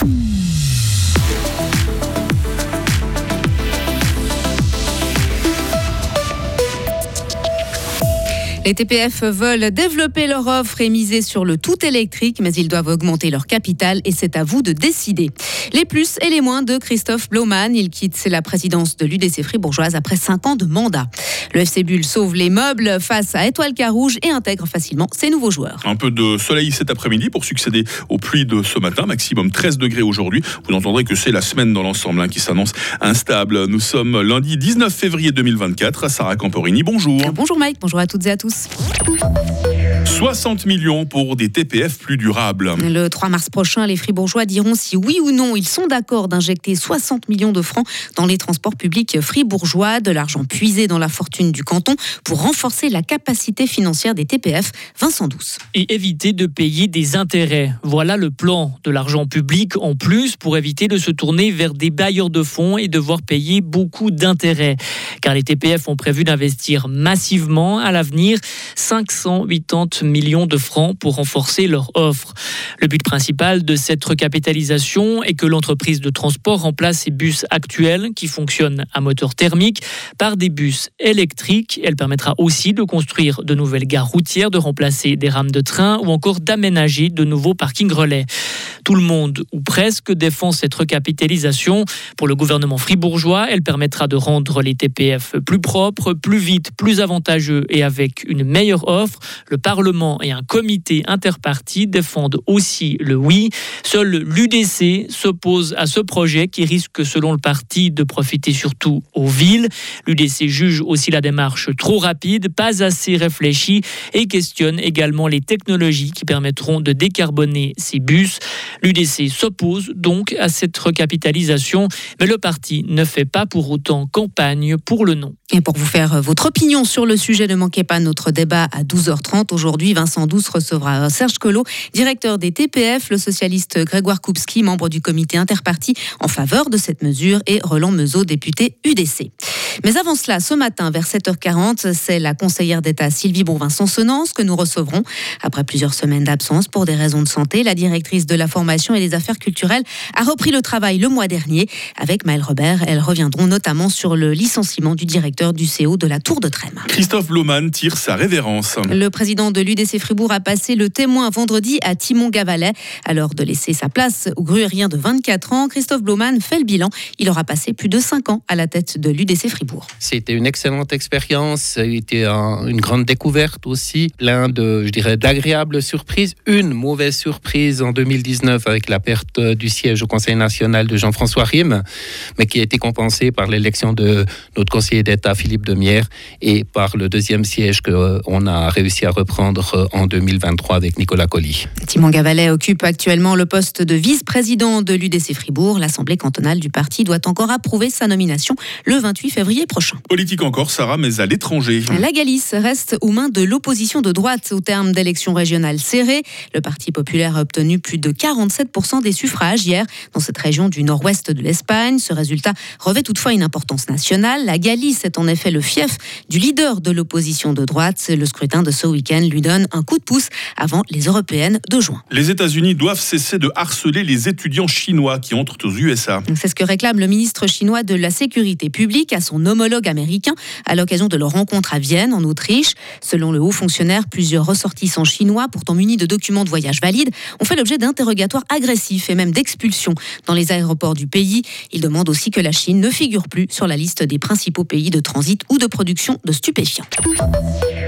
Mm-hmm. Les TPF veulent développer leur offre et miser sur le tout électrique, mais ils doivent augmenter leur capital et c'est à vous de décider. Les plus et les moins de Christophe Bloman. Il quitte la présidence de l'UDC Fribourgeoise après 5 ans de mandat. Le FC Bull sauve les meubles face à Étoile Carouge et intègre facilement ses nouveaux joueurs. Un peu de soleil cet après-midi pour succéder aux pluies de ce matin, maximum 13 degrés aujourd'hui. Vous entendrez que c'est la semaine dans l'ensemble hein, qui s'annonce instable. Nous sommes lundi 19 février 2024. Sarah Camporini, bonjour. Bonjour Mike, bonjour à toutes et à tous. です。60 millions pour des TPF plus durables. Le 3 mars prochain, les Fribourgeois diront si oui ou non ils sont d'accord d'injecter 60 millions de francs dans les transports publics fribourgeois, de l'argent puisé dans la fortune du canton pour renforcer la capacité financière des TPF. Vincent Douce. Et éviter de payer des intérêts. Voilà le plan de l'argent public en plus pour éviter de se tourner vers des bailleurs de fonds et devoir payer beaucoup d'intérêts. Car les TPF ont prévu d'investir massivement à l'avenir 580 millions de francs pour renforcer leur offre. Le but principal de cette recapitalisation est que l'entreprise de transport remplace ses bus actuels qui fonctionnent à moteur thermique par des bus électriques. Elle permettra aussi de construire de nouvelles gares routières, de remplacer des rames de train ou encore d'aménager de nouveaux parkings relais. Tout le monde, ou presque, défend cette recapitalisation. Pour le gouvernement fribourgeois, elle permettra de rendre les TPF plus propres, plus vite, plus avantageux et avec une meilleure offre. Le Parlement et un comité interparti défendent aussi le oui. Seul l'UDC s'oppose à ce projet qui risque, selon le parti, de profiter surtout aux villes. L'UDC juge aussi la démarche trop rapide, pas assez réfléchie et questionne également les technologies qui permettront de décarboner ces bus. L'UDC s'oppose donc à cette recapitalisation, mais le parti ne fait pas pour autant campagne pour le non. Et pour vous faire votre opinion sur le sujet, ne manquez pas notre débat à 12h30. Aujourd'hui, Vincent Douce recevra Serge Collot, directeur des TPF, le socialiste Grégoire Koupski, membre du comité interparti en faveur de cette mesure, et Roland Meuseau, député UDC. Mais avant cela, ce matin, vers 7h40, c'est la conseillère d'État Sylvie Bonvincent-Senance que nous recevrons. Après plusieurs semaines d'absence pour des raisons de santé, la directrice de la formation et des affaires culturelles a repris le travail le mois dernier. Avec Maëlle Robert, elles reviendront notamment sur le licenciement du directeur du CO de la Tour de Trême. Christophe Bloman tire sa révérence. Le président de l'UDC Fribourg a passé le témoin vendredi à Timon Gavalet. Alors de laisser sa place au gruérien de 24 ans, Christophe Bloman fait le bilan. Il aura passé plus de 5 ans à la tête de l'UDC Fribourg. C'était une excellente expérience, c'était une grande découverte aussi, l'un de, je dirais, d'agréables surprises, une mauvaise surprise en 2019 avec la perte du siège au Conseil national de Jean-François Rime, mais qui a été compensée par l'élection de notre conseiller d'État Philippe Demierre et par le deuxième siège qu'on a réussi à reprendre en 2023 avec Nicolas Colli. Timon Gavalet occupe actuellement le poste de vice-président de l'UDC Fribourg. L'Assemblée cantonale du parti doit encore approuver sa nomination le 28 février prochain. Politique encore, Sarah, mais à l'étranger. La Galice reste aux mains de l'opposition de droite au terme d'élections régionales serrées. Le Parti populaire a obtenu plus de 47% des suffrages hier dans cette région du nord-ouest de l'Espagne. Ce résultat revêt toutefois une importance nationale. La Galice est en effet le fief du leader de l'opposition de droite. Le scrutin de ce week-end lui donne un coup de pouce avant les européennes de juin. Les États-Unis doivent cesser de harceler les étudiants chinois qui entrent aux USA. C'est ce que réclame le ministre chinois de la Sécurité publique à son homologue américain à l'occasion de leur rencontre à Vienne, en Autriche. Selon le haut fonctionnaire, plusieurs ressortissants chinois, pourtant munis de documents de voyage valides, ont fait l'objet d'interrogatoires agressifs et même d'expulsions dans les aéroports du pays. Il demande aussi que la Chine ne figure plus sur la liste des principaux pays de transit ou de production de stupéfiants.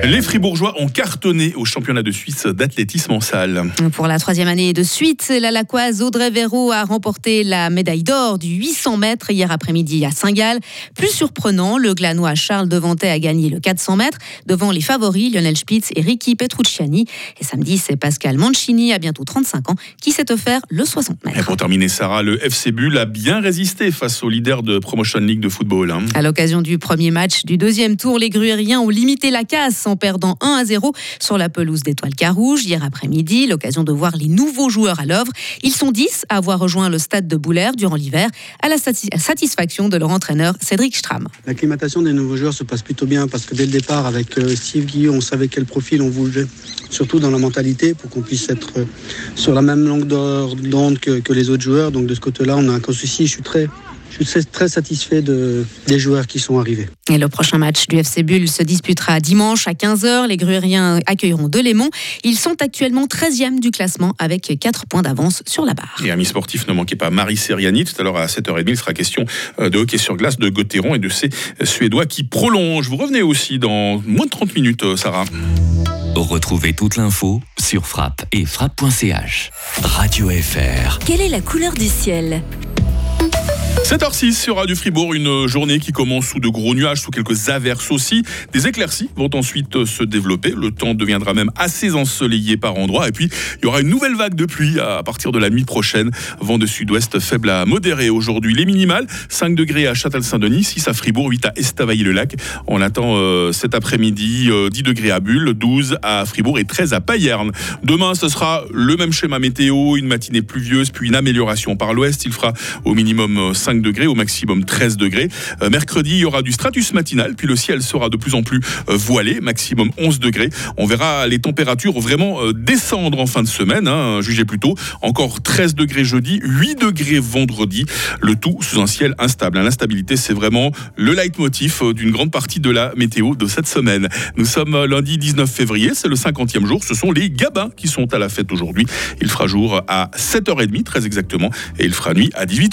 Les Fribourgeois ont cartonné au championnat de Suisse d'athlétisme en salle. Pour la troisième année de suite, la Laquoise Audrey Véro a remporté la médaille d'or du 800 mètres hier après-midi à Saint-Gall. Plus surprenant, le glanois Charles Devantet a gagné le 400 mètres devant les favoris Lionel Spitz et Ricky Petrucciani. Et samedi, c'est Pascal Mancini, à bientôt 35 ans, qui s'est offert le 60 mètres. Et pour terminer, Sarah, le FC Bull a bien résisté face au leader de Promotion League de football. Hein. À l'occasion du premier match du deuxième tour, les Gruériens ont limité la casse en perdant 1 à 0 sur la pelouse d'Étoile Carouge hier après-midi. L'occasion de voir les nouveaux joueurs à l'œuvre. Ils sont 10 à avoir rejoint le stade de Boulaire durant l'hiver, à la satisfaction de leur entraîneur Cédric Stram. L'acclimatation des nouveaux joueurs se passe plutôt bien parce que dès le départ, avec euh, Steve Guillaume, on savait quel profil on voulait, surtout dans la mentalité, pour qu'on puisse être euh, sur la même longue d'onde que, que, les autres joueurs. Donc de ce côté-là, on a un souci. Je suis très, je suis très satisfait de, des joueurs qui sont arrivés. Et le prochain match du FC Bull se disputera dimanche à 15h. Les Gruériens accueilleront Delémont. Ils sont actuellement 13e du classement avec 4 points d'avance sur la barre. Et amis sportifs, ne manquez pas Marie Seriani. Tout à l'heure à 7h30, il sera question euh, de hockey sur glace de Gauthieron et de ces Suédois qui prolongent. Vous revenez aussi dans moins de 30 minutes, euh, Sarah. Retrouvez toute l'info sur frappe et frappe.ch. Radio FR. Quelle est la couleur du ciel? 7h06 sur Radio Fribourg, une journée qui commence sous de gros nuages, sous quelques averses aussi. Des éclaircies vont ensuite se développer. Le temps deviendra même assez ensoleillé par endroits. Et puis, il y aura une nouvelle vague de pluie à partir de la nuit prochaine. Vent de sud-ouest faible à modéré aujourd'hui. Les minimales, 5 degrés à Châtel-Saint-Denis, 6 à Fribourg, 8 à Estavayer-le-Lac. On attend euh, cet après-midi 10 euh, degrés à Bulle, 12 à Fribourg et 13 à Payerne. Demain, ce sera le même schéma météo, une matinée pluvieuse, puis une amélioration par l'ouest. Il fera au minimum 5 degrés, au maximum 13 degrés. Euh, mercredi, il y aura du stratus matinal, puis le ciel sera de plus en plus euh, voilé, maximum 11 degrés. On verra les températures vraiment euh, descendre en fin de semaine, hein, jugez plutôt. Encore 13 degrés jeudi, 8 degrés vendredi, le tout sous un ciel instable. L'instabilité, c'est vraiment le leitmotiv d'une grande partie de la météo de cette semaine. Nous sommes lundi 19 février, c'est le 50e jour. Ce sont les Gabins qui sont à la fête aujourd'hui. Il fera jour à 7h30, très exactement, et il fera nuit à 18h.